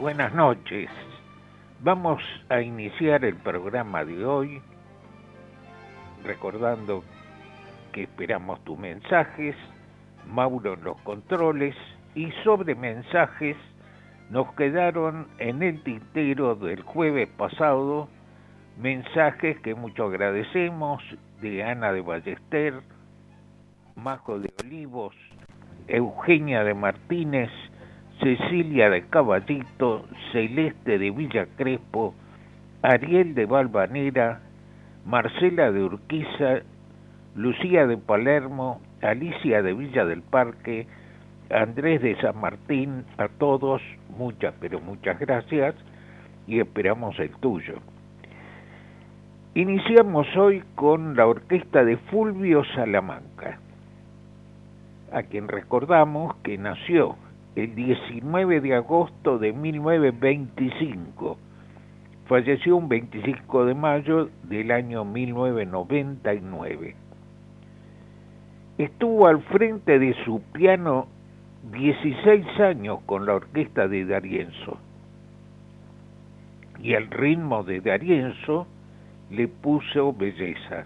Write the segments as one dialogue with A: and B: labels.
A: buenas noches. Vamos a iniciar el programa de hoy recordando que esperamos tus mensajes, Mauro en los controles y sobre mensajes nos quedaron en el tintero del jueves pasado mensajes que mucho agradecemos de Ana de Ballester, Majo de Olivos, Eugenia de Martínez, Cecilia de Caballito, Celeste de Villa Crespo, Ariel de Valvanera, Marcela de Urquiza, Lucía de Palermo, Alicia de Villa del Parque, Andrés de San Martín, a todos muchas, pero muchas gracias y esperamos el tuyo. Iniciamos hoy con la orquesta de Fulvio Salamanca, a quien recordamos que nació el 19 de agosto de 1925. Falleció un 25 de mayo del año 1999. Estuvo al frente de su piano 16 años con la orquesta de Darienzo. Y al ritmo de Darienzo le puso belleza.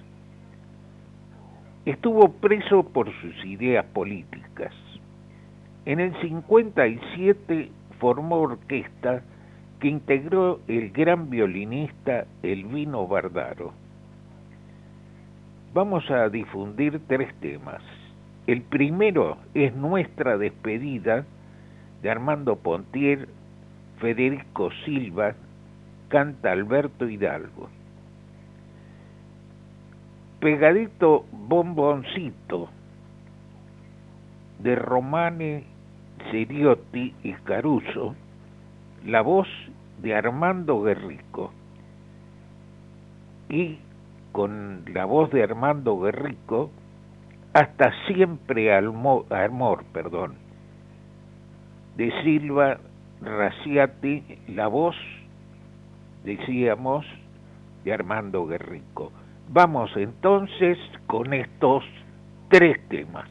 A: Estuvo preso por sus ideas políticas en el 57 formó orquesta que integró el gran violinista Elvino Bardaro. Vamos a difundir tres temas. El primero es Nuestra despedida de Armando Pontier, Federico Silva, canta Alberto Hidalgo. Pegadito Bomboncito de Romane Seriotti y Caruso, la voz de Armando Guerrico. Y con la voz de Armando Guerrico, hasta siempre amor, perdón, de Silva Raciati, la voz, decíamos, de Armando Guerrico. Vamos entonces con estos tres temas.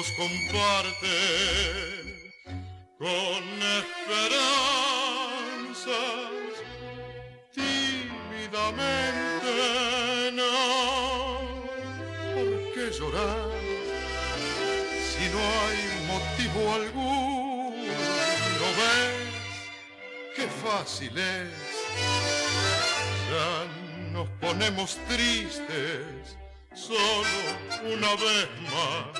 B: nos comparten con esperanzas tímidamente. No, ¿por qué llorar si no hay motivo alguno? ¿No ves qué fácil es? Ya nos ponemos tristes solo una vez más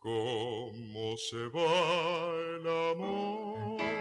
B: ¿Cómo se va el amor?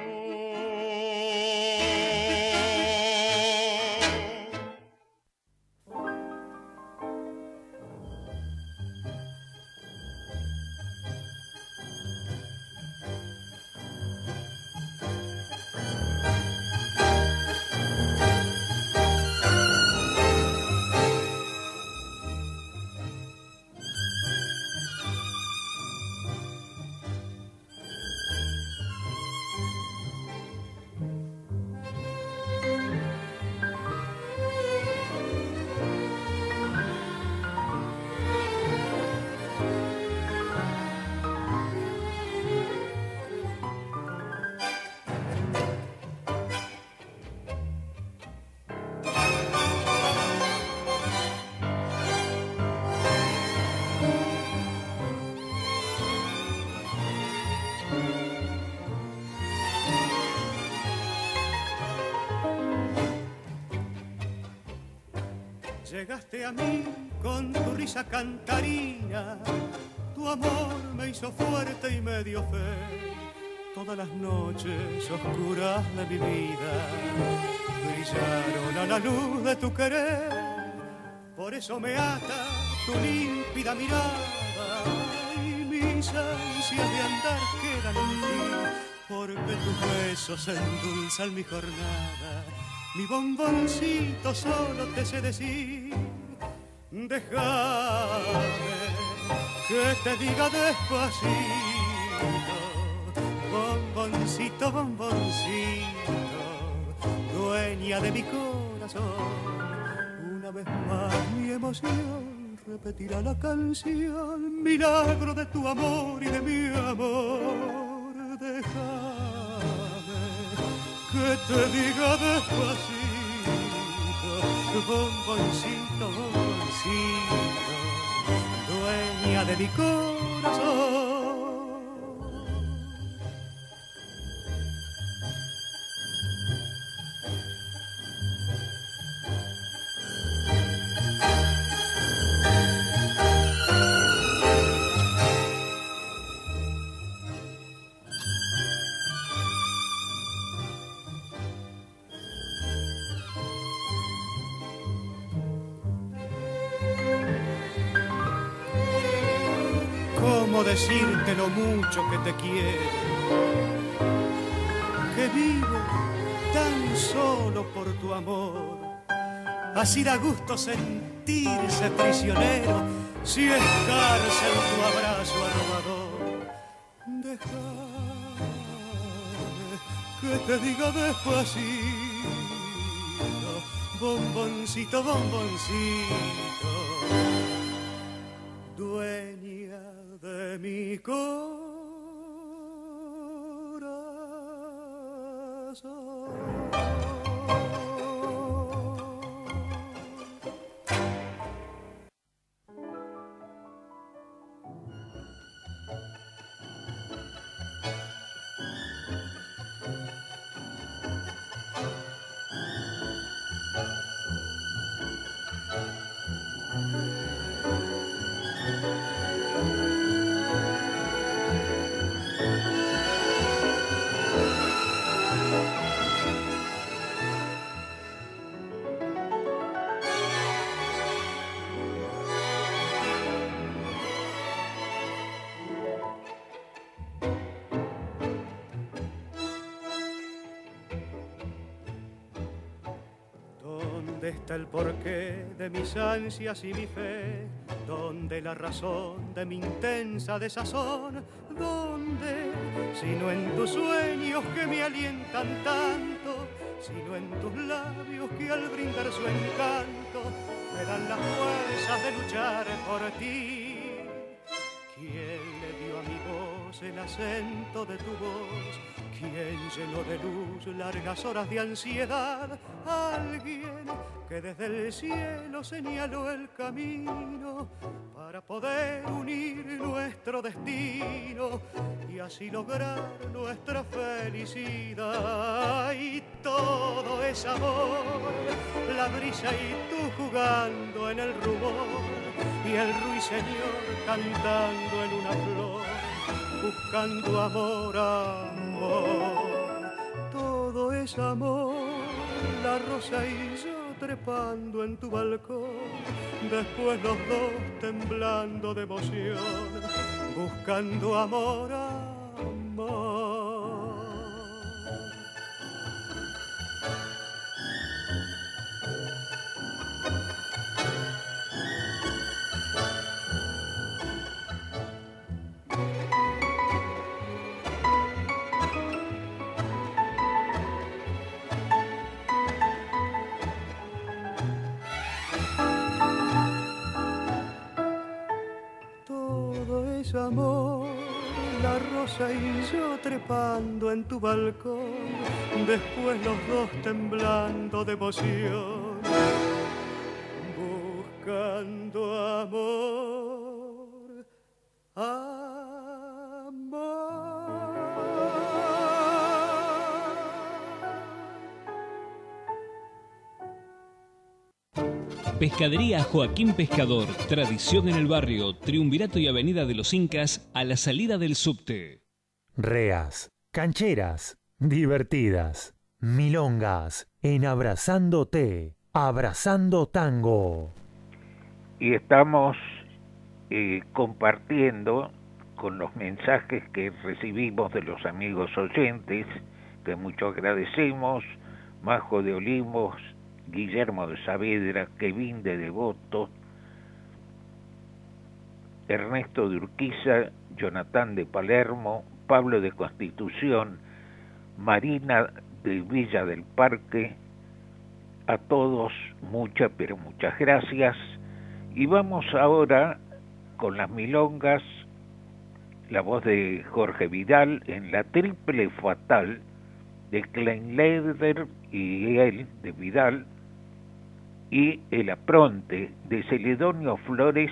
C: Llegaste a mí con tu risa cantarina, tu amor me hizo fuerte y me dio fe. Todas las noches oscuras de mi vida brillaron a la luz de tu querer. Por eso me ata tu límpida mirada y mis ansias de andar quedan en ti, porque tus besos endulzan mi jornada mi bomboncito solo te sé decir, déjame que te diga despacito, bomboncito, bomboncito, dueña de mi corazón, una vez más mi emoción repetirá la canción, milagro de tu amor y de mi amor, déjame que te diga despacito, bomboncito, bomboncito, dueña de mi corazón. Decirte lo mucho que te quiero, que vivo tan solo por tu amor. Así da gusto sentirse prisionero si es cárcel tu abrazo arrobador. Déjame que te diga despacito, bomboncito, bomboncito, está el porqué de mis ansias y mi fe? ¿Dónde la razón de mi intensa desazón? ¿Dónde? Sino en tus sueños que me alientan tanto, sino en tus labios que al brindar su encanto me dan las fuerzas de luchar por ti. ¿Quién le dio a mi voz el acento de tu voz? ¿Quién llenó de luz largas horas de ansiedad? Alguien que desde el cielo señaló el camino para poder unir nuestro destino y así lograr nuestra felicidad. Y todo es amor, la brisa y tú jugando en el rumor y el ruiseñor cantando en una flor, buscando amor, Todo es amor, la rosa y yo trepando en tu balcón, después los dos temblando de emoción, buscando amor. amor, rosa y yo trepando en tu balcón, después los dos temblando de emoción, buscando amor.
D: Pescadería Joaquín Pescador, tradición en el barrio, Triunvirato y Avenida de los Incas, a la salida del subte.
E: Reas, cancheras, divertidas, milongas, en Abrazándote, Abrazando Tango.
A: Y estamos eh, compartiendo con los mensajes que recibimos de los amigos oyentes, que mucho agradecemos, Majo de Olimos, Guillermo de Saavedra, Kevin de Devoto, Ernesto de Urquiza, Jonathan de Palermo, Pablo de Constitución, Marina de Villa del Parque, a todos muchas, pero muchas gracias. Y vamos ahora con las milongas, la voz de Jorge Vidal en la triple fatal de Kleinleder y él, de Vidal, y El apronte de Celedonio Flores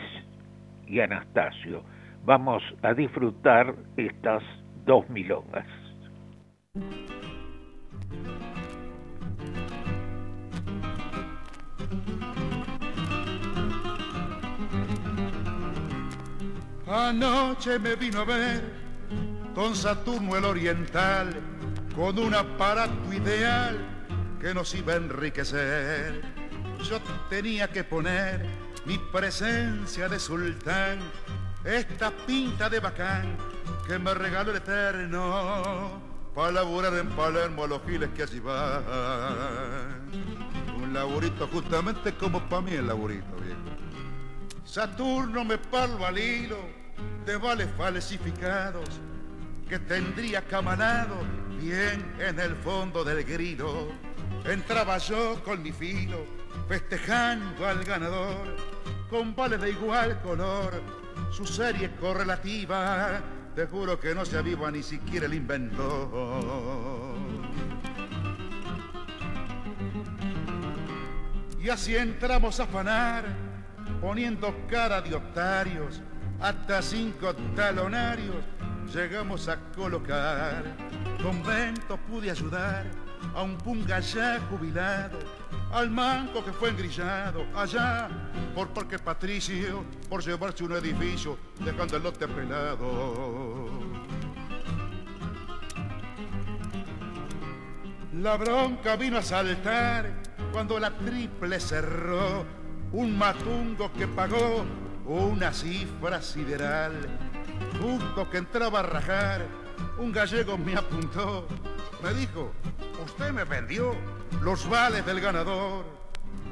A: y Anastasio. Vamos a disfrutar estas dos milongas.
F: Anoche me vino a ver con Saturno el Oriental, con un aparato ideal que nos iba a enriquecer yo tenía que poner mi presencia de sultán, esta pinta de bacán que me regaló el eterno, para laburar en Palermo a los giles que allí van. Un laburito justamente como para mí el laburito, viejo. Saturno me parlo al hilo de vales falsificados que tendría camanado bien en el fondo del grilo. Entraba yo con mi filo festejando al ganador con vales de igual color, su serie correlativa, te juro que no se aviva ni siquiera el inventor. Y así entramos a afanar, poniendo cara de octarios, hasta cinco talonarios llegamos a colocar. Convento pude ayudar a un punga ya jubilado al manco que fue engrillado allá por Parque Patricio por llevarse un edificio dejando el lote pelado. La bronca vino a saltar cuando la triple cerró un matungo que pagó una cifra sideral. Justo que entraba a rajar, un gallego me apuntó, me dijo, usted me vendió los vales del ganador.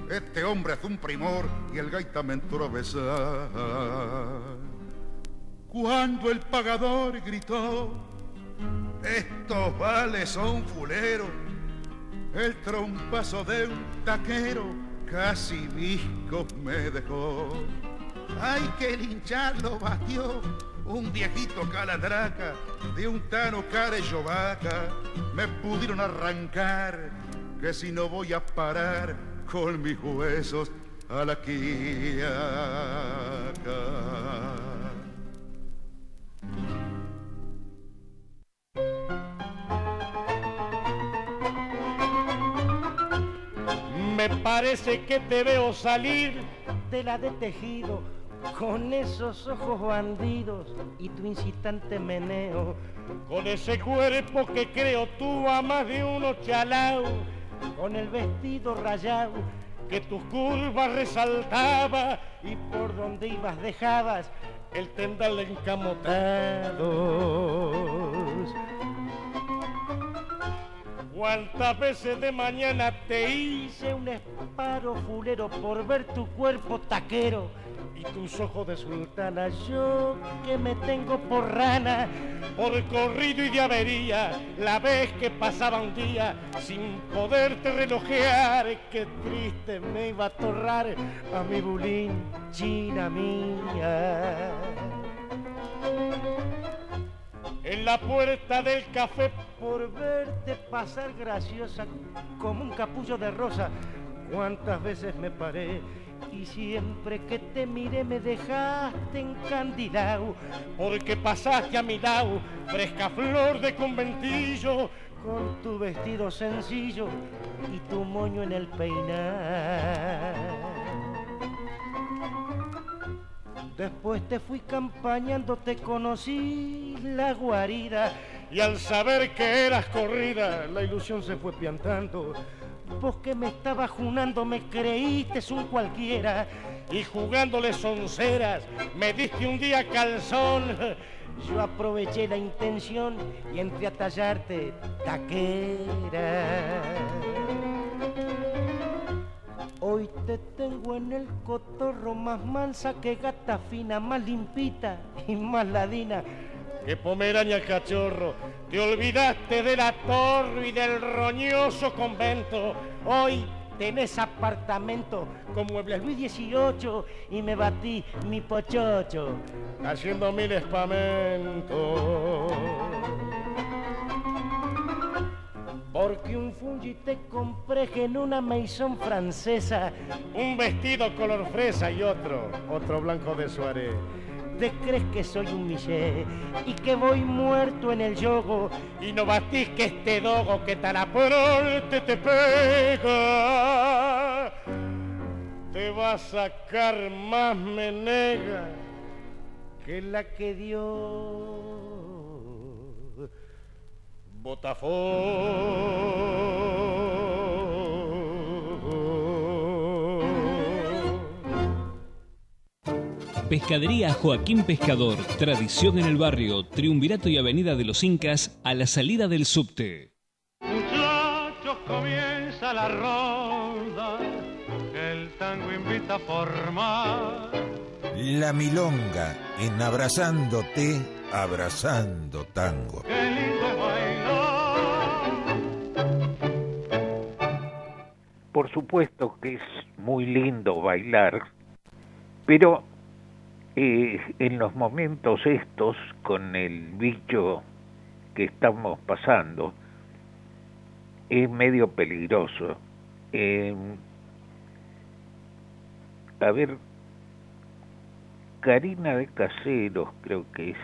F: Este hombre es un primor y el gaita me entró a besar. Cuando el pagador gritó, estos vales son fuleros, el trompazo de un taquero casi visco me dejó. Ay, que lincharlo batió un viejito caladraca de un tano vaca me pudieron arrancar que si no voy a parar con mis huesos a la quiaca.
G: Me parece que te veo salir de la de tejido con esos ojos bandidos y tu incitante meneo, con ese cuerpo que creo tú a más de uno chalao, con el vestido rayado que tus curvas resaltaba y por donde ibas dejabas el tendal encamotados. ¿Cuántas veces de mañana te hice un esparo fulero por ver tu cuerpo taquero y tus ojos de sultana? Yo que me tengo por rana, por corrido y de avería, la vez que pasaba un día sin poderte relojear, qué triste me iba a torrar a mi bulín, china mía en la puerta del café por verte pasar graciosa como un capullo de rosa. Cuántas veces me paré y siempre que te miré me dejaste encandilado porque pasaste a mi lado, fresca flor de conventillo, con tu vestido sencillo y tu moño en el peinar. Después te fui campañando, te conocí la guarida y al saber que eras corrida, la ilusión se fue piantando. Vos que me estabas junando, me creíste un cualquiera y jugándole sonceras, me diste un día calzón. Yo aproveché la intención y entré a tallarte taquera. Hoy te tengo en el cotorro más mansa que gata fina, más limpita y más ladina que pomeraña cachorro. Te olvidaste de la torre y del roñoso convento. Hoy tenés apartamento con muebles Luis XVIII y me batí mi pochocho haciendo mil espamentos. Porque un fungi te compré en una maison francesa, un vestido color fresa y otro, otro blanco de suárez. ¿Te crees que soy un miché y que voy muerto en el yogo y no batís que este dogo que tan te te pega? Te va a sacar más menega que la que dio
D: Pescadería Joaquín Pescador, tradición en el barrio, Triunvirato y Avenida de los Incas, a la salida del subte.
C: Muchachos, comienza la ronda, el tango invita a formar.
H: La milonga en Abrazándote, Abrazando Tango.
A: Por supuesto que es muy lindo bailar, pero eh, en los momentos estos, con el bicho que estamos pasando, es medio peligroso. Eh, a ver, Karina de Caseros creo que es.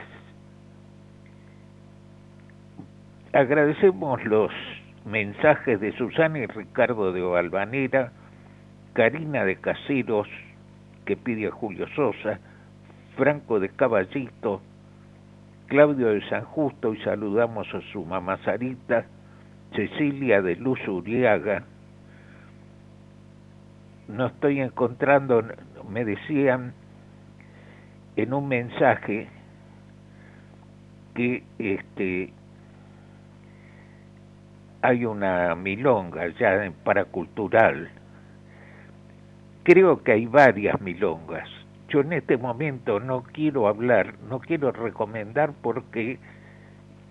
A: Agradecemos los mensajes de Susana y Ricardo de Valvanera, Karina de Caseros, que pide a Julio Sosa, Franco de Caballito, Claudio de San Justo, y saludamos a su mamá Sarita, Cecilia de Luz Uriaga. No estoy encontrando, me decían en un mensaje que este hay una milonga ya en paracultural. Creo que hay varias milongas. Yo en este momento no quiero hablar, no quiero recomendar porque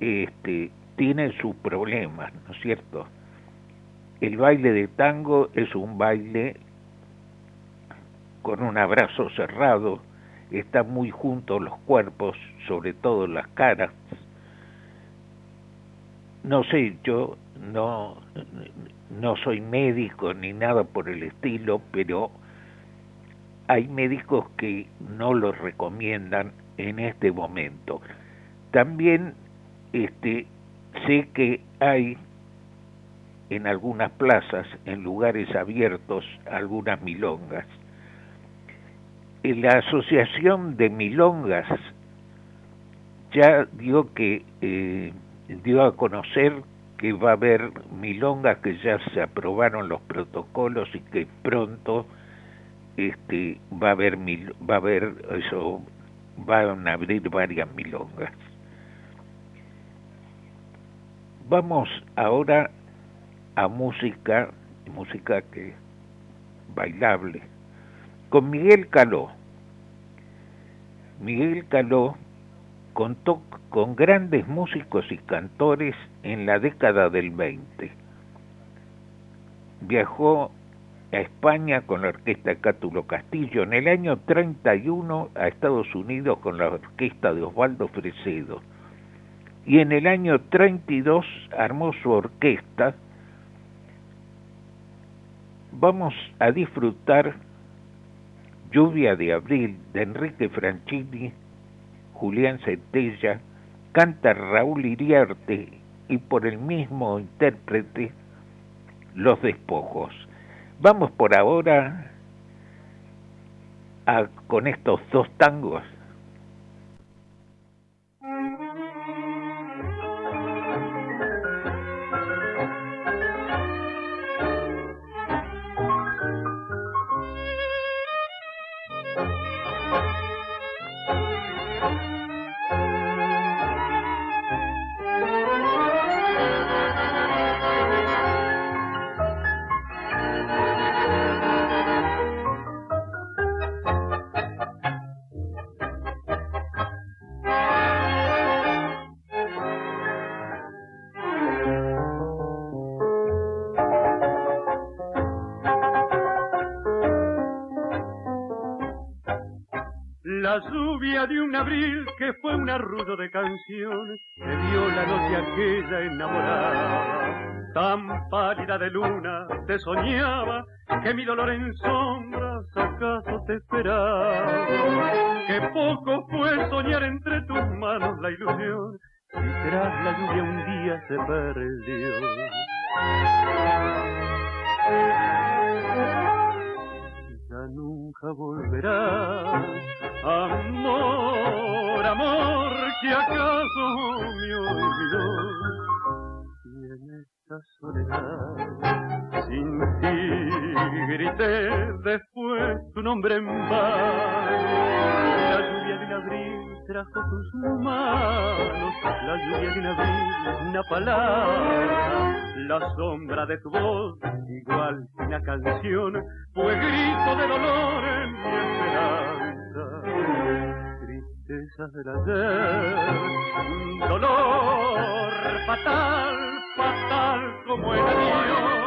A: este tiene sus problemas, ¿no es cierto? El baile de tango es un baile con un abrazo cerrado, están muy juntos los cuerpos, sobre todo las caras. No sé, yo no, no soy médico ni nada por el estilo, pero hay médicos que no lo recomiendan en este momento. También este, sé que hay en algunas plazas, en lugares abiertos, algunas milongas. En la Asociación de Milongas ya dio que eh, dio a conocer que va a haber milongas que ya se aprobaron los protocolos y que pronto este va a haber va a haber eso van a abrir varias milongas. Vamos ahora a música, música que bailable, con Miguel Caló. Miguel Caló contó con grandes músicos y cantores en la década del 20. Viajó a España con la orquesta Cátulo Castillo, en el año 31 a Estados Unidos con la orquesta de Osvaldo Fresedo y en el año 32 armó su orquesta. Vamos a disfrutar Lluvia de Abril de Enrique Franchini, Julián Centella, canta Raúl Iriarte y por el mismo intérprete Los Despojos. Vamos por ahora a, con estos dos tangos
I: arrullo de canciones que dio la noche aquella enamorada. Tan pálida de luna te soñaba que mi dolor en sombras acaso te esperaba. Que poco fue soñar entre tus manos la ilusión y tras la lluvia un día se perdió nunca volverá. Amor, amor, que acaso me olvidó. Y en esta soledad, sin ti grité después tu nombre en vano. Trajo tus manos, la lluvia de abril una palabra, la sombra de tu voz igual que una canción fue grito de dolor en mi esperanza. Tristeza del ayer, dolor fatal, fatal como el adiós.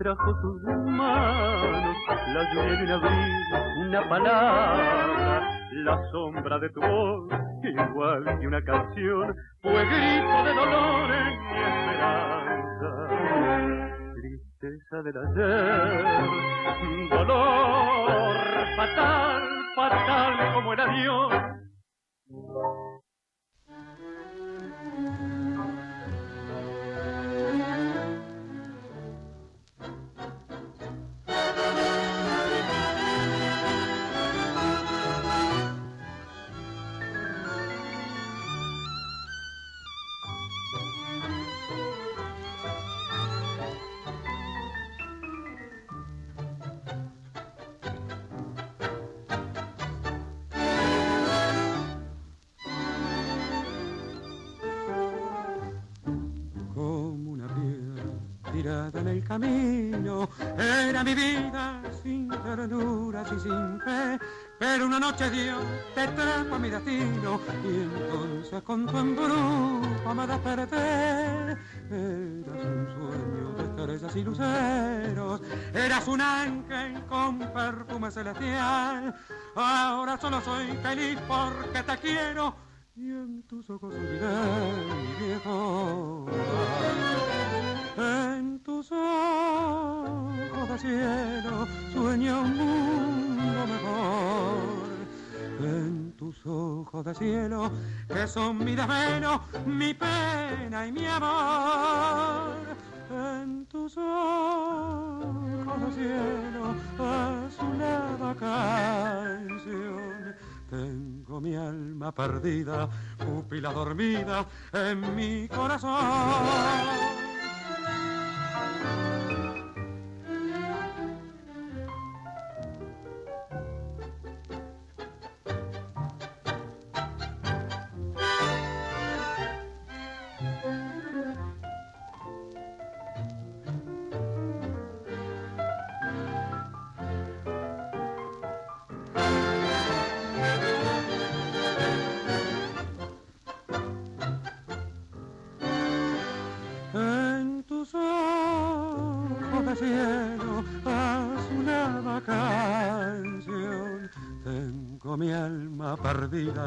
I: Trajo tus manos, la lluvia de un abril, una palabra, la sombra de tu voz, igual que una canción, fue grito de dolor en mi esperanza. Tristeza del ayer, dolor fatal, fatal como el adiós. Feliz porque te quiero
J: y en tus ojos olvidé mi viejo En tus ojos de cielo sueño un mundo mejor. En tus ojos de cielo que son mi desvelo, mi pena y mi amor. Perdida, pupila dormida en mi corazón.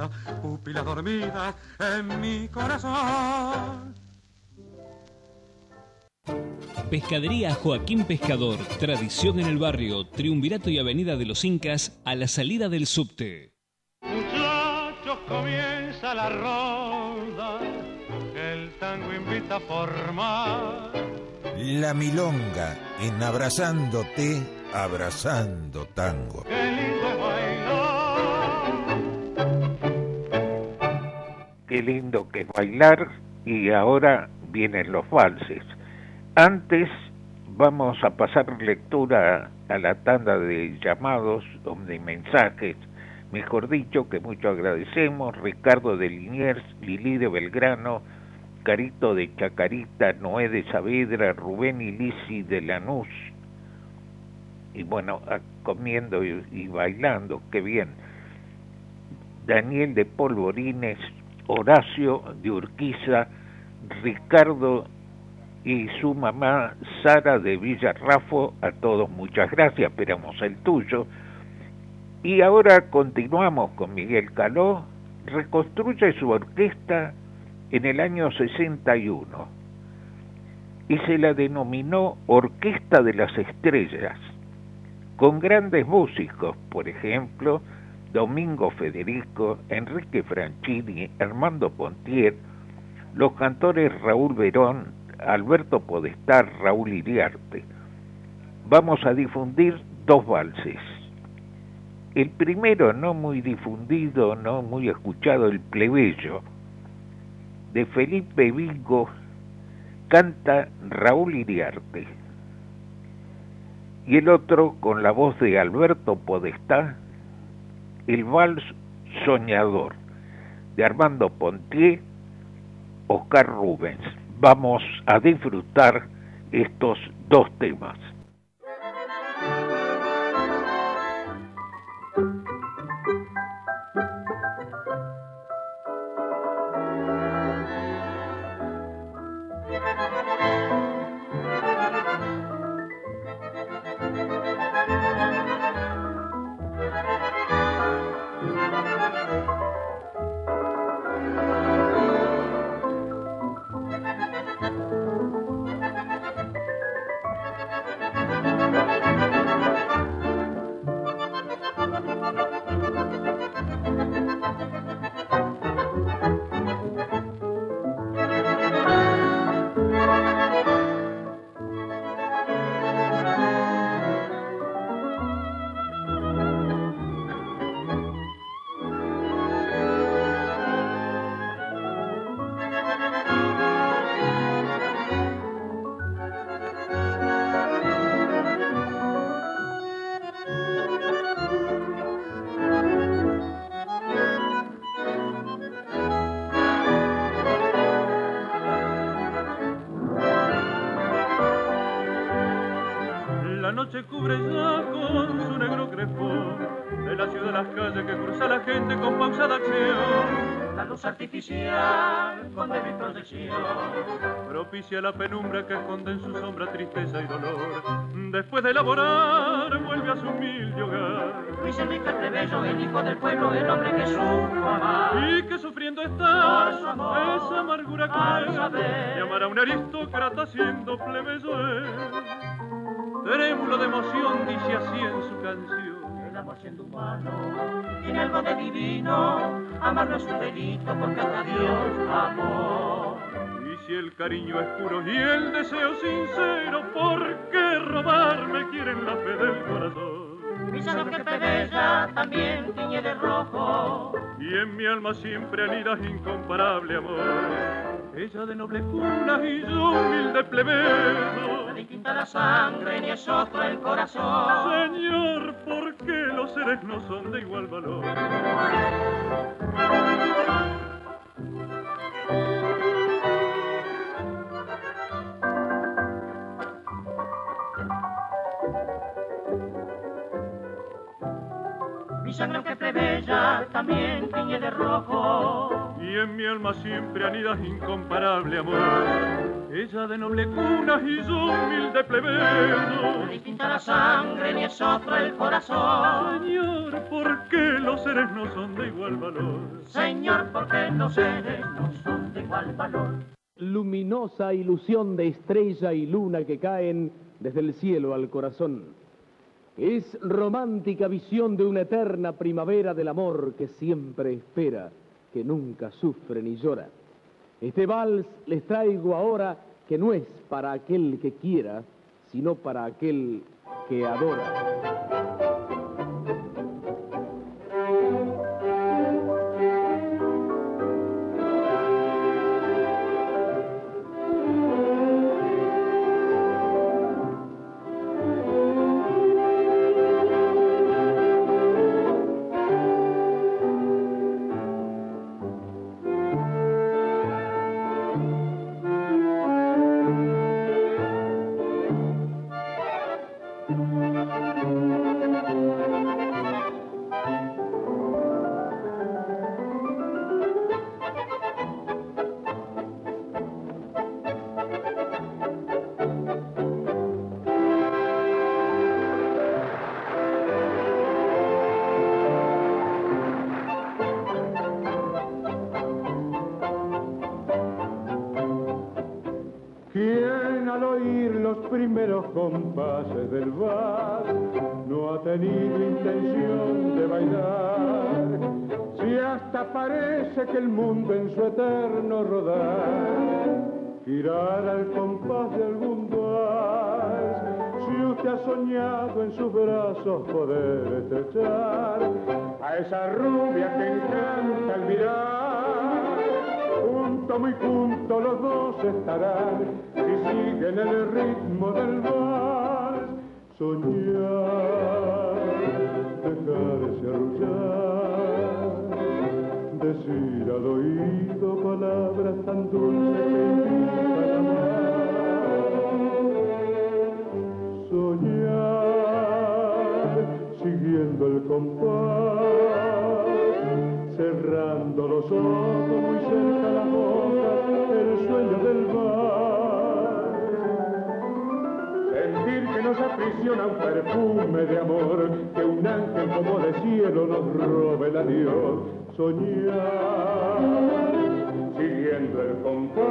J: Perdida, pupila dormida en mi corazón.
D: Pescadería Joaquín Pescador, tradición en el barrio, Triunvirato y Avenida de los Incas, a la salida del subte.
K: Muchachos, comienza la ronda, el tango invita a formar.
H: La milonga en abrazándote, abrazando tango.
K: Qué lindo
A: qué lindo que es bailar y ahora vienen los valses. Antes vamos a pasar lectura a la tanda de llamados o de mensajes, mejor dicho, que mucho agradecemos, Ricardo de Liniers, Lili de Belgrano, Carito de Chacarita, Noé de Saavedra, Rubén y Lisi de Lanús, y bueno, comiendo y, y bailando, qué bien. Daniel de Polvorines, Horacio de Urquiza, Ricardo y su mamá Sara de Villarrafo, a todos muchas gracias, esperamos el tuyo. Y ahora continuamos con Miguel Caló, reconstruye su orquesta en el año 61 y se la denominó Orquesta de las Estrellas, con grandes músicos, por ejemplo, Domingo Federico, Enrique Franchini, Armando Pontier, los cantores Raúl Verón, Alberto Podestar, Raúl Iriarte. Vamos a difundir dos valses. El primero, no muy difundido, no muy escuchado, El Plebeyo, de Felipe Vigo, canta Raúl Iriarte. Y el otro, con la voz de Alberto Podestá, el vals Soñador de Armando Pontier, Oscar Rubens. Vamos a disfrutar estos dos temas.
J: Propicia la penumbra que esconde en su sombra tristeza y dolor. Después de elaborar, vuelve a su humilde hogar.
L: Luis Enrique el plebeyo, el hijo del pueblo, el hombre que supo amar.
J: Y que sufriendo
I: ¿Dónde está
L: su amor,
I: esa amargura cruel?
L: saber.
I: Llamar a un aristócrata siendo plebeyo él. Trémulo de emoción dice así en su canción.
L: El amor siendo humano tiene algo de divino. Amar no es un delito porque a Dios amor.
I: Y si el cariño es puro y el deseo sincero, ¿por qué robarme quieren la fe del corazón?
L: Mi sangre que bella también tiñe de rojo.
I: Y en mi alma siempre anida incomparable amor. Ella de noble cuna y yo humilde plebeyo.
L: No distinta la sangre ni es otro el corazón.
I: Señor, ¿por qué los seres no son de igual valor?
L: Mi sangre que plebeya también tiñe de rojo.
I: Y en mi alma siempre anida incomparable amor. Ella de noble cuna y yo humilde
L: No
I: plebeyo.
L: distinta la sangre ni es otro el corazón.
I: Señor, ¿por qué los seres no son de igual valor?
L: Señor, porque los seres no son de igual valor.
M: luminosa ilusión de estrella y luna que caen desde el cielo al corazón. Es romántica visión de una eterna primavera del amor que siempre espera, que nunca sufre ni llora. Este vals les traigo ahora que no es para aquel que quiera, sino para aquel que adora.
N: Junto, muy junto los dos estarán si siguen el ritmo del vals. Soñar, dejarse arrullar, decir al oído palabras tan dulces que. Soñar, siguiendo el compás cerrando los ojos muy cerca nos aprisiona un perfume de amor, que un ángel como de cielo nos robe el adiós. Soñar, siguiendo el compás,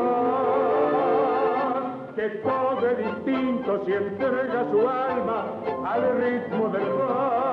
N: que todo distinto si entrega su alma al ritmo del mar.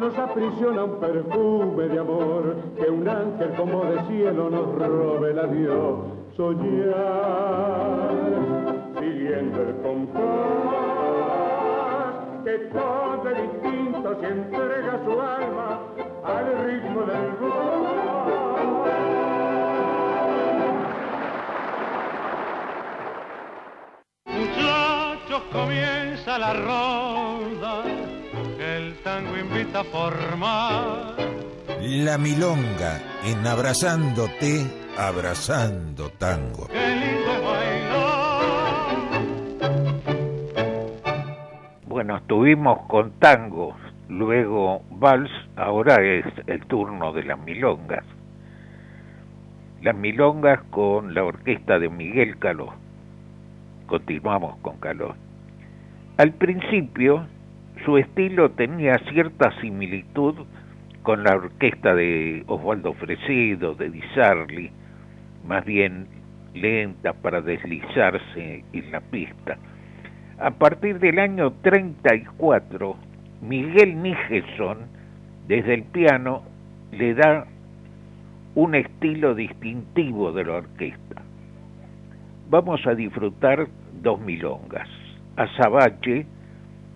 N: Nos aprisiona un perfume de amor, que un ángel como de cielo nos robe el adiós. Soñar, siguiendo el compás, que todo es distinto si entrega su alma al ritmo del.
K: Muchachos, comienza la ronda, el tango invita a formar.
H: La Milonga en Abrazándote, Abrazando Tango.
A: Bueno, estuvimos con tango, luego vals, ahora es el turno de las milongas. Las milongas con la orquesta de Miguel Caló. Continuamos con Caló. Al principio, su estilo tenía cierta similitud con la orquesta de Osvaldo Fresedo, de Di Sarli, más bien lenta para deslizarse en la pista. A partir del año 34, Miguel Nijeson, desde el piano, le da un estilo distintivo de la orquesta. Vamos a disfrutar dos milongas, Azabache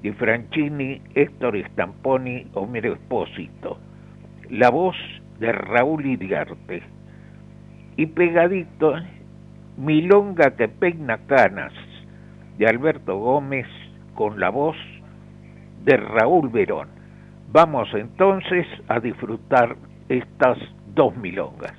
A: de Franchini, Héctor Stamponi, Homero Espósito, la voz de Raúl Iriarte y pegadito Milonga que peina canas de Alberto Gómez con la voz de Raúl Verón. Vamos entonces a disfrutar estas dos milongas.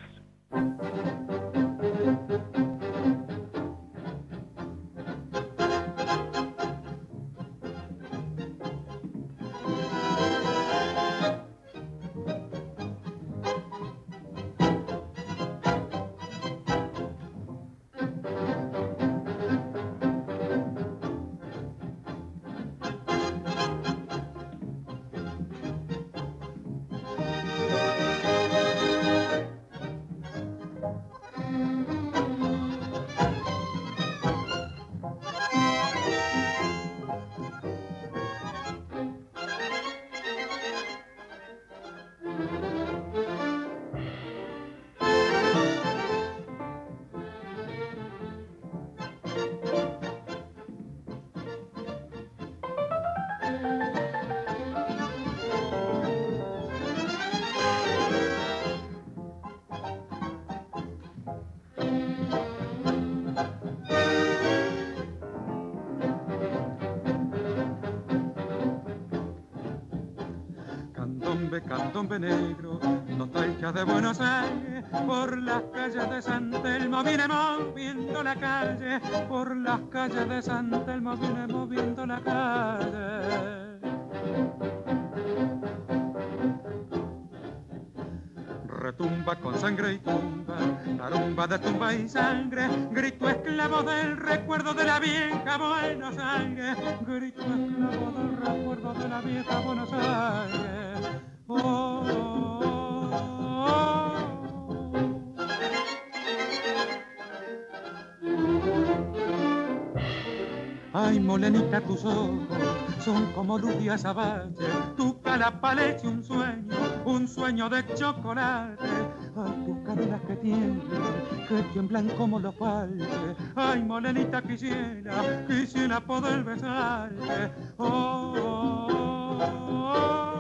J: Candombe negro, nostalgia de Buenos Aires, por las calles de San Telmo viene moviendo la calle, por las calles de San Telmo viene moviendo la calle. retumba con sangre y tumba, tarumba de tumba y sangre, grito esclavo del recuerdo de la vieja Buenos Aires, grito esclavo del recuerdo de la vieja Buenos Aires. Ay, molenita, tus ojos son como luz y azabache, tu cara parece un sueño, un sueño de chocolate. Ay, tus caderas que tiemblan, que tiemblan como los palques. Ay, molenita, quisiera, quisiera poder besarte. oh, oh, oh.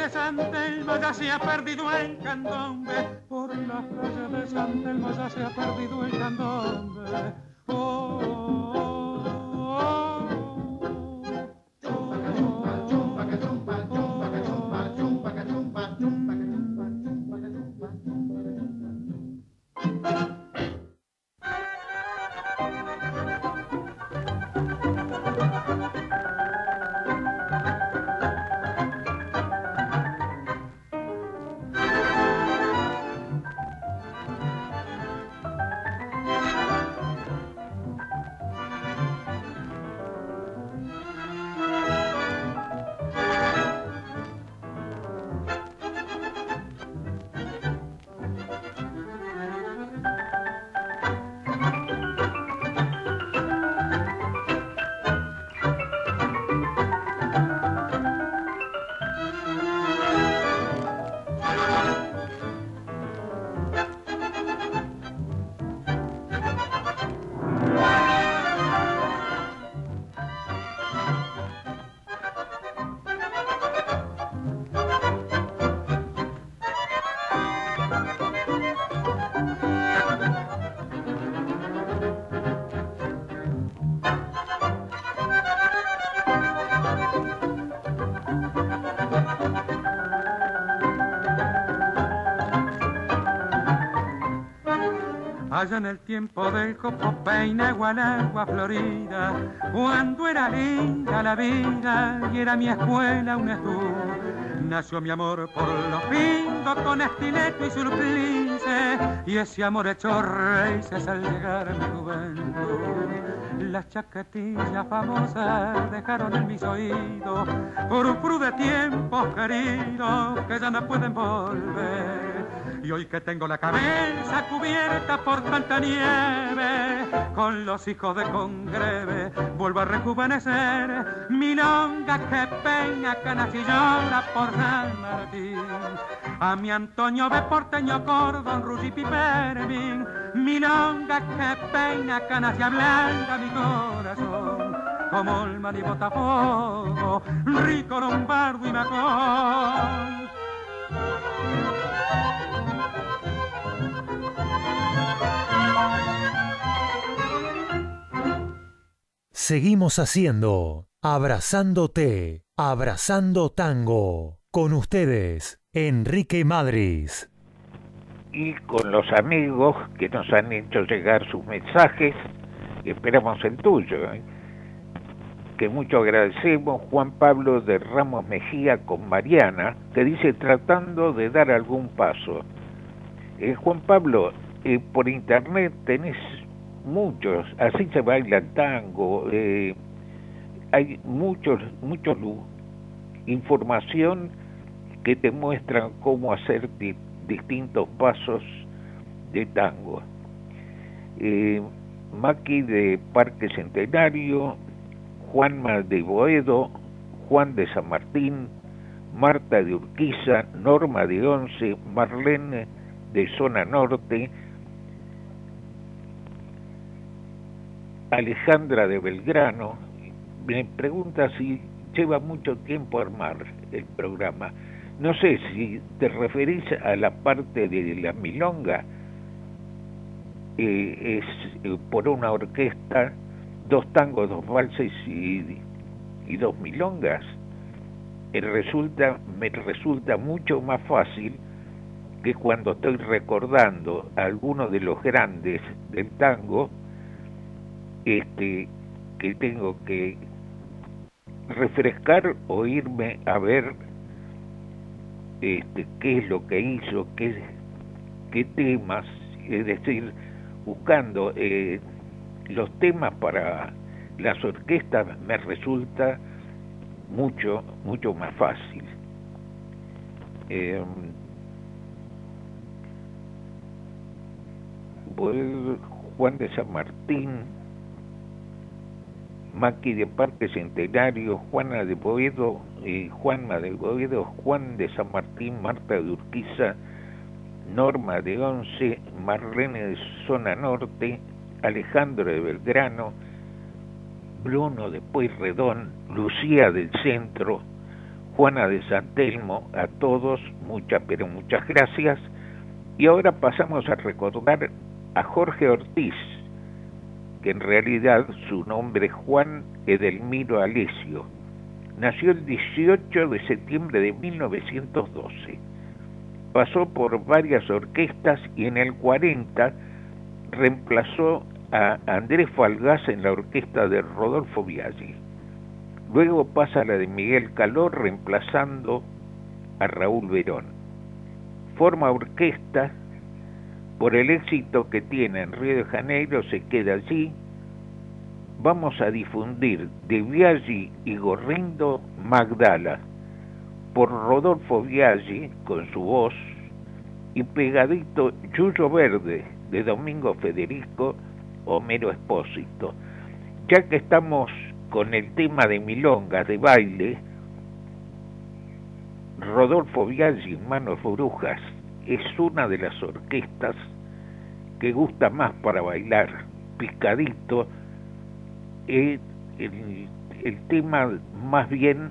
J: De San Telmo ya se ha perdido el candombe, por las calles de San Telmo ya se ha perdido el candombe. Allá en el tiempo del copo peina agua florida, cuando era linda la vida y era mi escuela un estudio. Nació mi amor por los pintos con estileto y surplice, y ese amor hecho raíces al llegar a mi juventud. Las chaquetillas famosas dejaron en mis oídos por de tiempos queridos que ya no pueden volver y hoy que tengo la cabeza cubierta por tanta nieve, con los hijos de congreve, vuelvo a rejuvenecer. Milonga que peña canas y llora por San Martín. A mi Antonio de porteño cordón, Rugi Pipermin. Milonga que peña canas y ablanda mi corazón. Como el mar y botafogo, rico lombardo y macón.
E: Seguimos haciendo Abrazándote, Abrazando Tango. Con ustedes, Enrique Madris.
A: Y con los amigos que nos han hecho llegar sus mensajes, esperamos el tuyo. ¿eh? Que mucho agradecemos Juan Pablo de Ramos Mejía con Mariana, que dice tratando de dar algún paso. Eh, Juan Pablo, eh, por internet tenés muchos, así se baila tango, eh, hay muchos, muchos información que te muestran cómo hacer distintos pasos de tango. Eh, Maki de Parque Centenario, Juanma de Boedo, Juan de San Martín, Marta de Urquiza, Norma de Once, Marlene de Zona Norte, Alejandra de Belgrano me pregunta si lleva mucho tiempo armar el programa. No sé si te referís a la parte de la milonga, es eh, por una orquesta, dos tangos, dos valses y, dos milongas. Eh, me resulta mucho más fácil que cuando estoy recordando a algunos de los grandes del tango, este, que tengo que refrescar o irme a ver este, qué es lo que hizo, qué, qué temas, es decir, buscando eh, los temas para las orquestas me resulta mucho, mucho más fácil. Eh, Juan de San Martín, Maqui de Parque Centenario, Juana de Boedo, Juanma de Boedo, Juan de San Martín, Marta de Urquiza, Norma de Once, Marlene de Zona Norte, Alejandro de Belgrano, Bruno de Pueyrredón, Lucía del Centro, Juana de San Telmo, a todos muchas, pero muchas gracias. Y ahora pasamos a recordar a Jorge Ortiz, que en realidad su nombre es Juan Edelmiro Alesio. Nació el 18 de septiembre de 1912. Pasó por varias orquestas y en el 40 reemplazó a Andrés Falgás en la orquesta de Rodolfo Biaggi. Luego pasa la de Miguel Calor reemplazando a Raúl Verón. Forma orquesta por el éxito que tiene en Río de Janeiro se queda allí. Vamos a difundir de Biaggi y Gorrindo Magdala por Rodolfo Biaggi con su voz y pegadito Yuyo Verde de Domingo Federico Homero Espósito. Ya que estamos con el tema de milongas de baile, Rodolfo Biaggi, Manos Brujas, es una de las orquestas que gusta más para bailar picadito el, el, tema más bien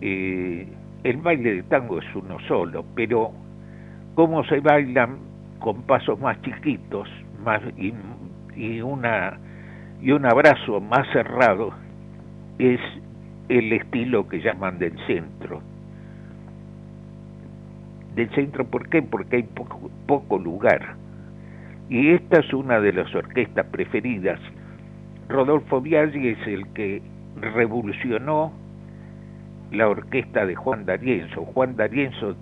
A: eh, el baile de tango es uno solo pero cómo se bailan con pasos más chiquitos más y, y una y un abrazo más cerrado es el estilo que llaman del centro del centro, ¿por qué? Porque hay poco, poco lugar. Y esta es una de las orquestas preferidas. Rodolfo Biaggi es el que revolucionó la orquesta de Juan D'Arienzo. Juan D'Arienzo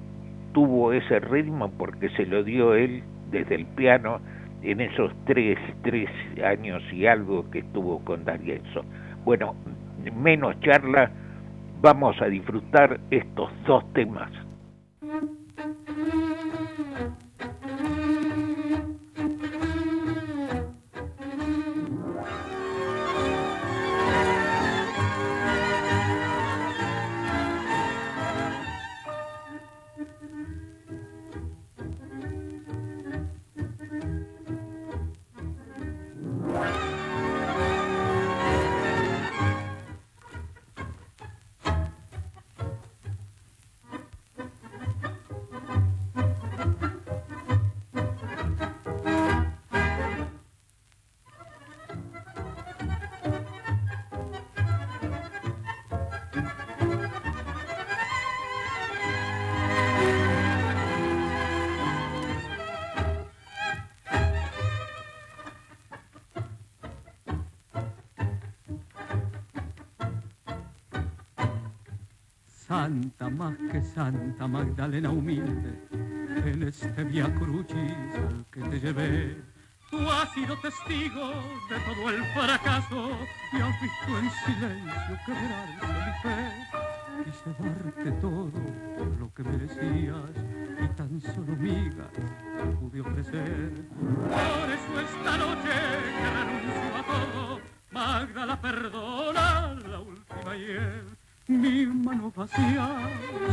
A: tuvo ese ritmo porque se lo dio él desde el piano en esos tres, tres años y algo que estuvo con D'Arienzo. Bueno, menos charla, vamos a disfrutar estos dos temas.
J: Que Santa Magdalena humilde, en este via crucis al que te llevé. Tú has sido testigo de todo el fracaso y has visto en silencio quebrarse mi fe. Quise darte todo lo que merecías y tan solo migas pude ofrecer. Por eso esta noche que renuncio a todo, Magda la perdona la última hiel. Mi mano vacía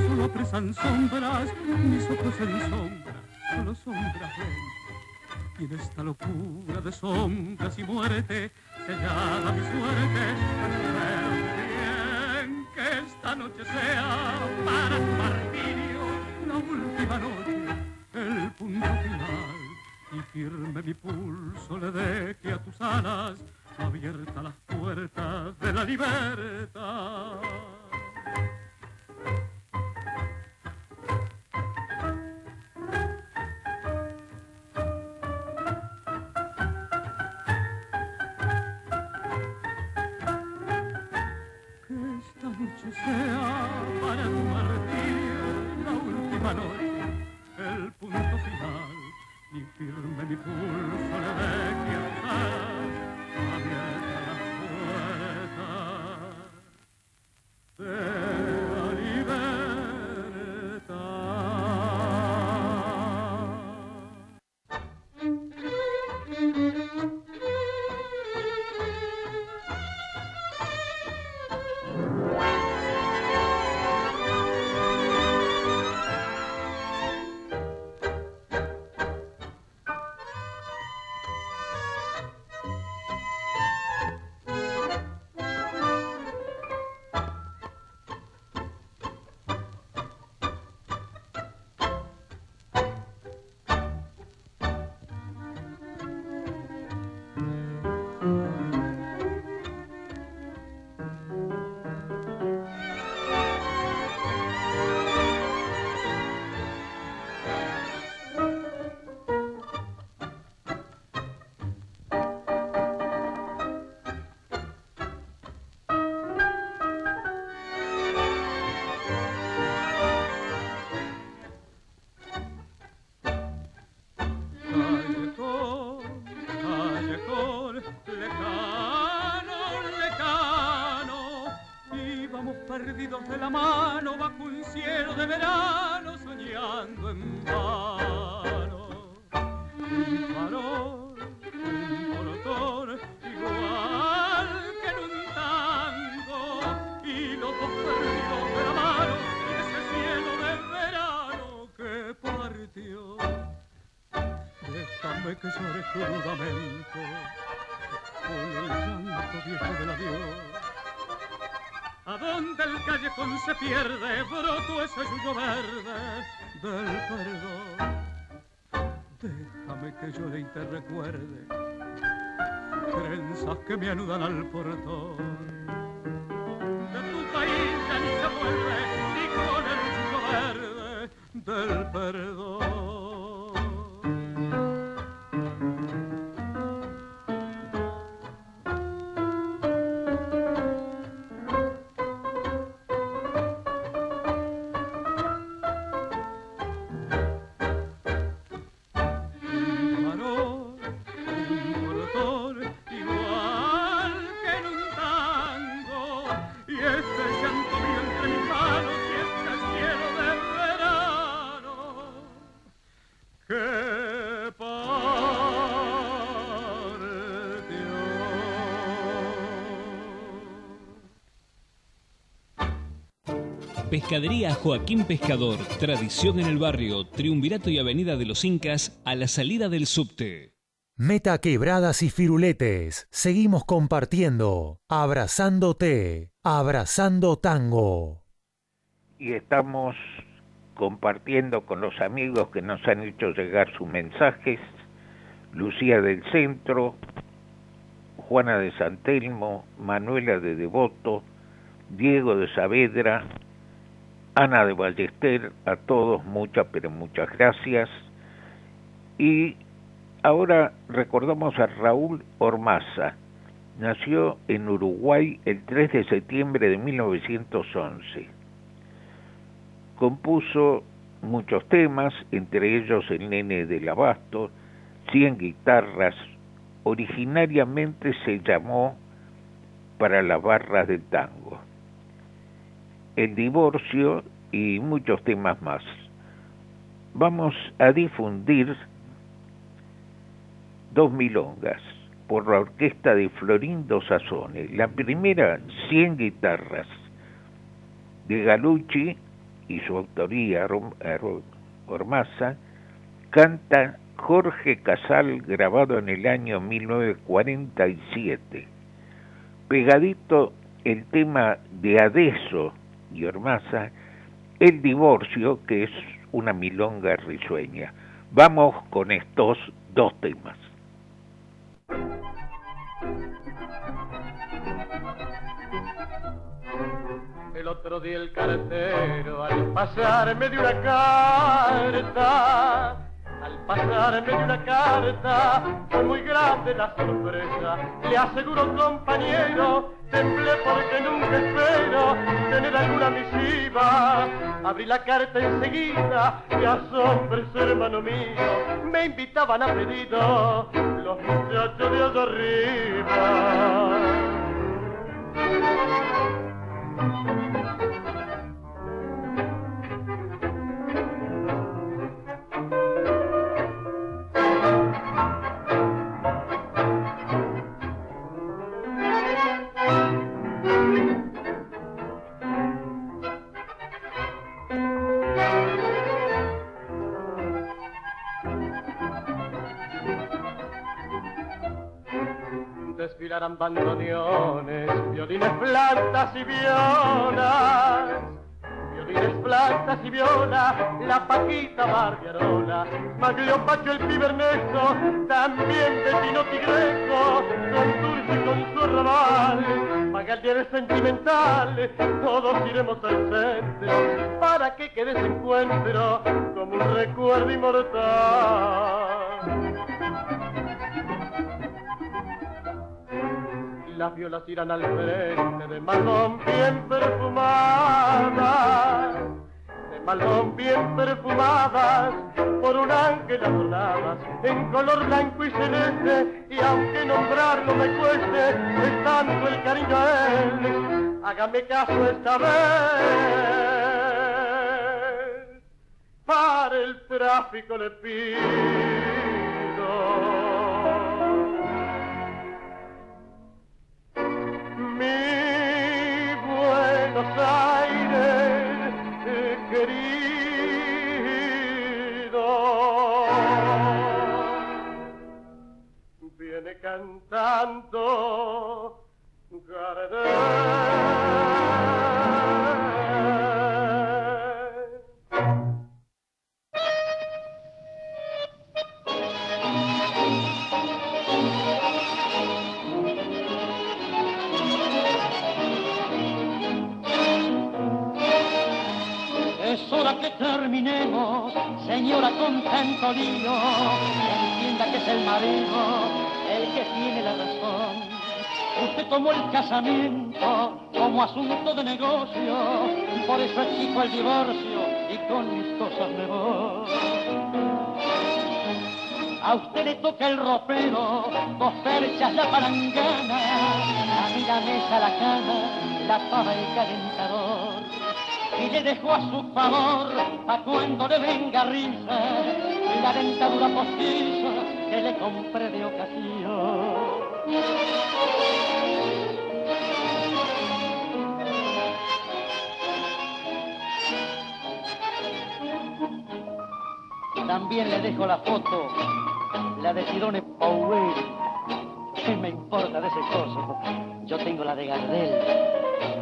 J: solo apresan sombras, mis ojos en sombra, solo sombras ven. Y en esta locura de sombras y muerte, sellada mi suerte, bien que esta noche sea para tu martirio la última noche, el punto final. Y firme mi pulso le deje a tus alas abiertas las puertas de la libertad. Anudan al
D: Pescadería Joaquín Pescador, tradición en el barrio, Triunvirato y Avenida de los Incas, a la salida del subte.
E: Meta quebradas y firuletes, seguimos compartiendo, abrazándote, abrazando tango.
A: Y estamos compartiendo con los amigos que nos han hecho llegar sus mensajes, Lucía del Centro, Juana de Santelmo, Manuela de Devoto, Diego de Saavedra, Ana de Ballester, a todos muchas, pero muchas gracias. Y ahora recordamos a Raúl Ormaza. Nació en Uruguay el 3 de septiembre de 1911. Compuso muchos temas, entre ellos El Nene del Abasto, Cien Guitarras. Originariamente se llamó Para las Barras del Tango el divorcio y muchos temas más. Vamos a difundir dos milongas por la orquesta de Florindo Sazone. La primera, 100 guitarras, de Galucci y su autoría, Ormaza, canta Jorge Casal, grabado en el año 1947. Pegadito el tema de Adeso y Ormaza, el divorcio, que es una milonga risueña. Vamos con estos dos temas.
O: El otro día el cartero al pasarme de una carta al pasarme una carta, fue muy grande la sorpresa. Le aseguro, compañero, temblé porque nunca espero tener alguna misiva. Abrí la carta enseguida y asombres, hermano mío, me invitaban a pedido los muchachos de allá arriba. Desfilarán bandoneones, violines, plantas y violas. Violines, plantas y violas, la paquita barbiarola, Maglio Pacho el piberneso, también de Tino Tigreco, con Dulce con su arrabal. Magaldier sentimental, todos iremos al centro, para que quede ese encuentro como un recuerdo inmortal. Las violas irán al frente de malón bien perfumadas, de malón bien perfumadas por un ángel adornadas en color blanco y celeste y aunque nombrarlo me cueste es tanto el cariño a él, hágame caso esta vez. Para el tráfico le pido mi Buenos Aires querido. Viene cantando
P: que Tomó el casamiento como asunto de negocio, por eso exijo el divorcio y con mis cosas me voy. A usted le toca el ropero, dos perchas, la palangana, a mí la mesa, la cama, la pava, el calentador y le dejó a su favor a cuando le venga risa la dentadura postiza que le compré de ocasión. También le dejo la foto, la de Sidone Powell. ¿Qué me importa de ese coso? Yo tengo la de Gardel.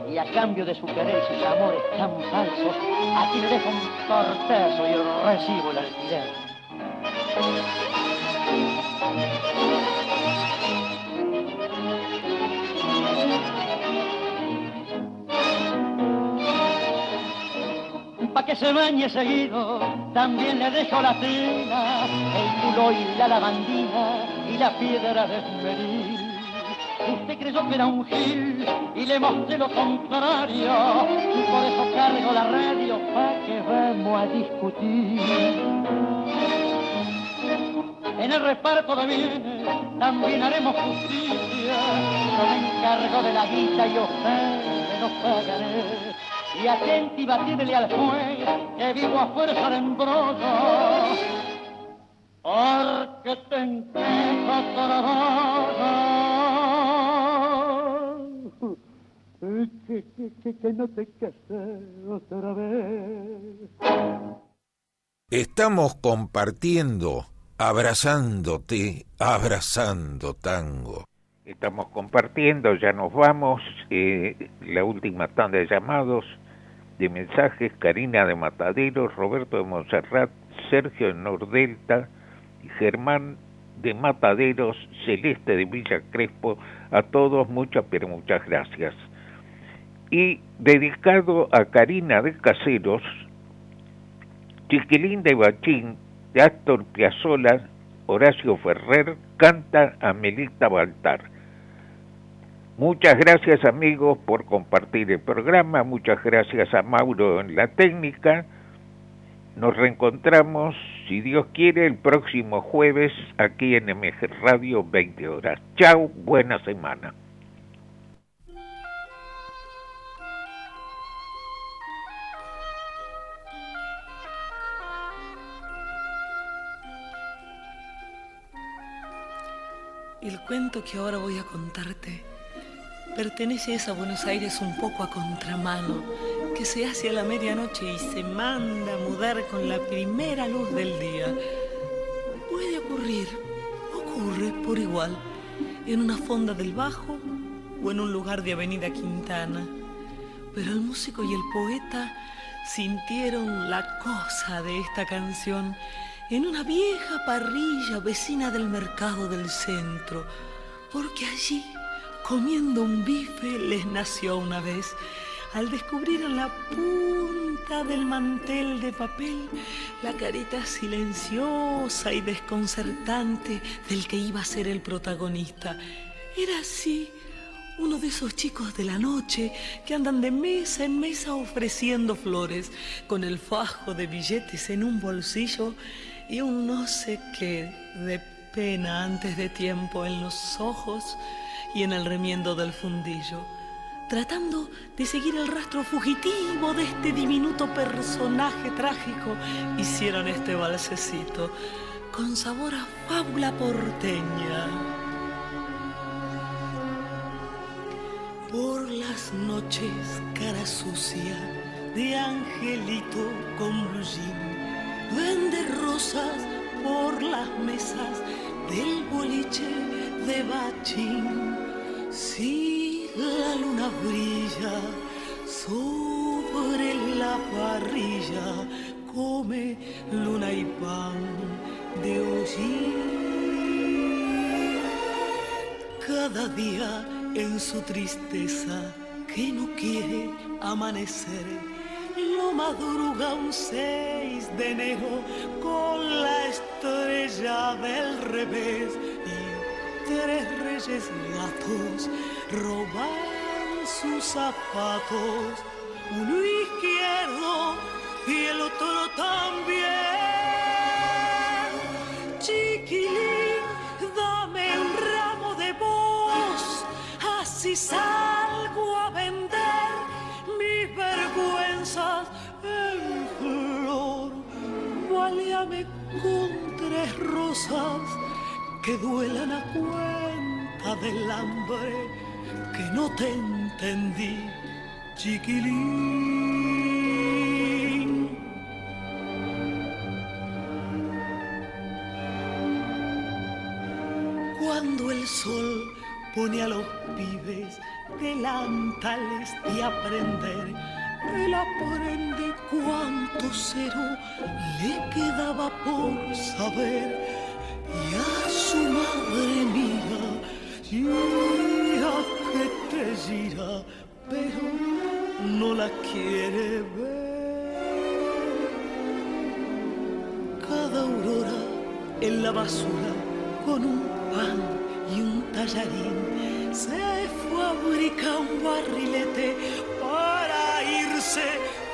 P: Y a cambio de su querer y sus amores tan falsos, aquí le dejo un cortezo y recibo el alquiler. Pa' que se bañe seguido, también le dejo la tina, el culo y la lavandina y la piedra de esmeril. Usted creyó que era un gil y le mostré lo contrario, por eso cargo la radio pa' que vamos a discutir. En el reparto de bienes también haremos justicia. Yo me encargo de la guita y usted nos pagaré. Y atenti y batidle al juez que vivo a fuerza de embrollo. Porque te enquejo que, que, que, que no te cases otra vez.
H: Estamos compartiendo, abrazándote, abrazando tango.
A: Estamos compartiendo, ya nos vamos. eh, la última tanda de llamados, de mensajes, Karina de Mataderos, Roberto de Montserrat, Sergio de Nordelta, Germán de Mataderos, Celeste de Villa Crespo, a todos muchas pero muchas gracias. Y dedicado a Karina de Caseros, Chiquilín de Bachín, de Astor Piazzolla, Horacio Ferrer, canta a Melita Baltar. Muchas gracias amigos por compartir el programa, muchas gracias a Mauro en la técnica. Nos reencontramos, si Dios quiere, el próximo jueves aquí en MG Radio 20 horas. Chao, buena semana.
Q: El cuento que ahora voy a contarte pertenece a Buenos Aires un poco a contramano, que se hace a la medianoche y se manda a mudar con la primera luz del día. Puede ocurrir, ocurre por igual, en una fonda del Bajo o en un lugar de Avenida Quintana. Pero el músico y el poeta sintieron la cosa de esta canción en una vieja parrilla vecina del mercado del centro, porque allí, comiendo un bife, les nació una vez, al descubrir en la punta del mantel de papel la carita silenciosa y desconcertante del que iba a ser el protagonista. Era así uno de esos chicos de la noche que andan de mesa en mesa ofreciendo flores, con el fajo de billetes en un bolsillo y un no sé qué de pena antes de tiempo en los ojos y en el remiendo del fundillo, tratando de seguir el rastro fugitivo de este diminuto personaje trágico, hicieron este balsecito con sabor a fábula porteña. Por las noches, cara sucia de angelito con blue vende rosas por las mesas del boliche de bachín. Si la luna brilla sobre la parrilla, come luna y pan de hollín. Cada día en su tristeza que no quiere amanecer. Lo madruga un 6 de enero con la estrella del revés y tres reyes gatos roban sus zapatos, uno izquierdo y el otro también. Chiquilín, dame un ramo de voz, así salgo Válgame con tres rosas que duelan a cuenta del hambre que no te entendí, chiquilín. Cuando el sol pone a los pibes delantales de aprender, él aprende cuánto cero le quedaba por saber y a su madre mía, mira que te gira, pero no la quiere ver. Cada aurora en la basura con un pan y un tallarín se fabrica un barrilete irse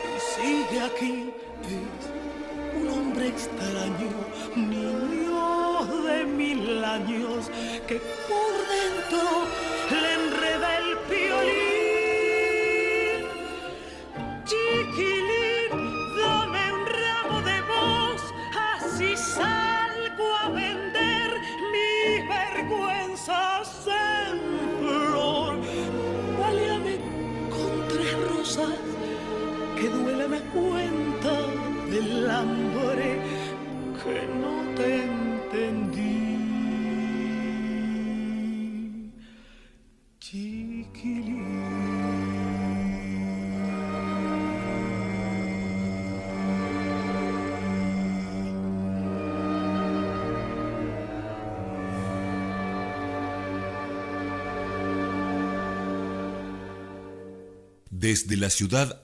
Q: y sigue aquí. Es un hombre extraño, niño de mil años, que por
R: Desde la ciudad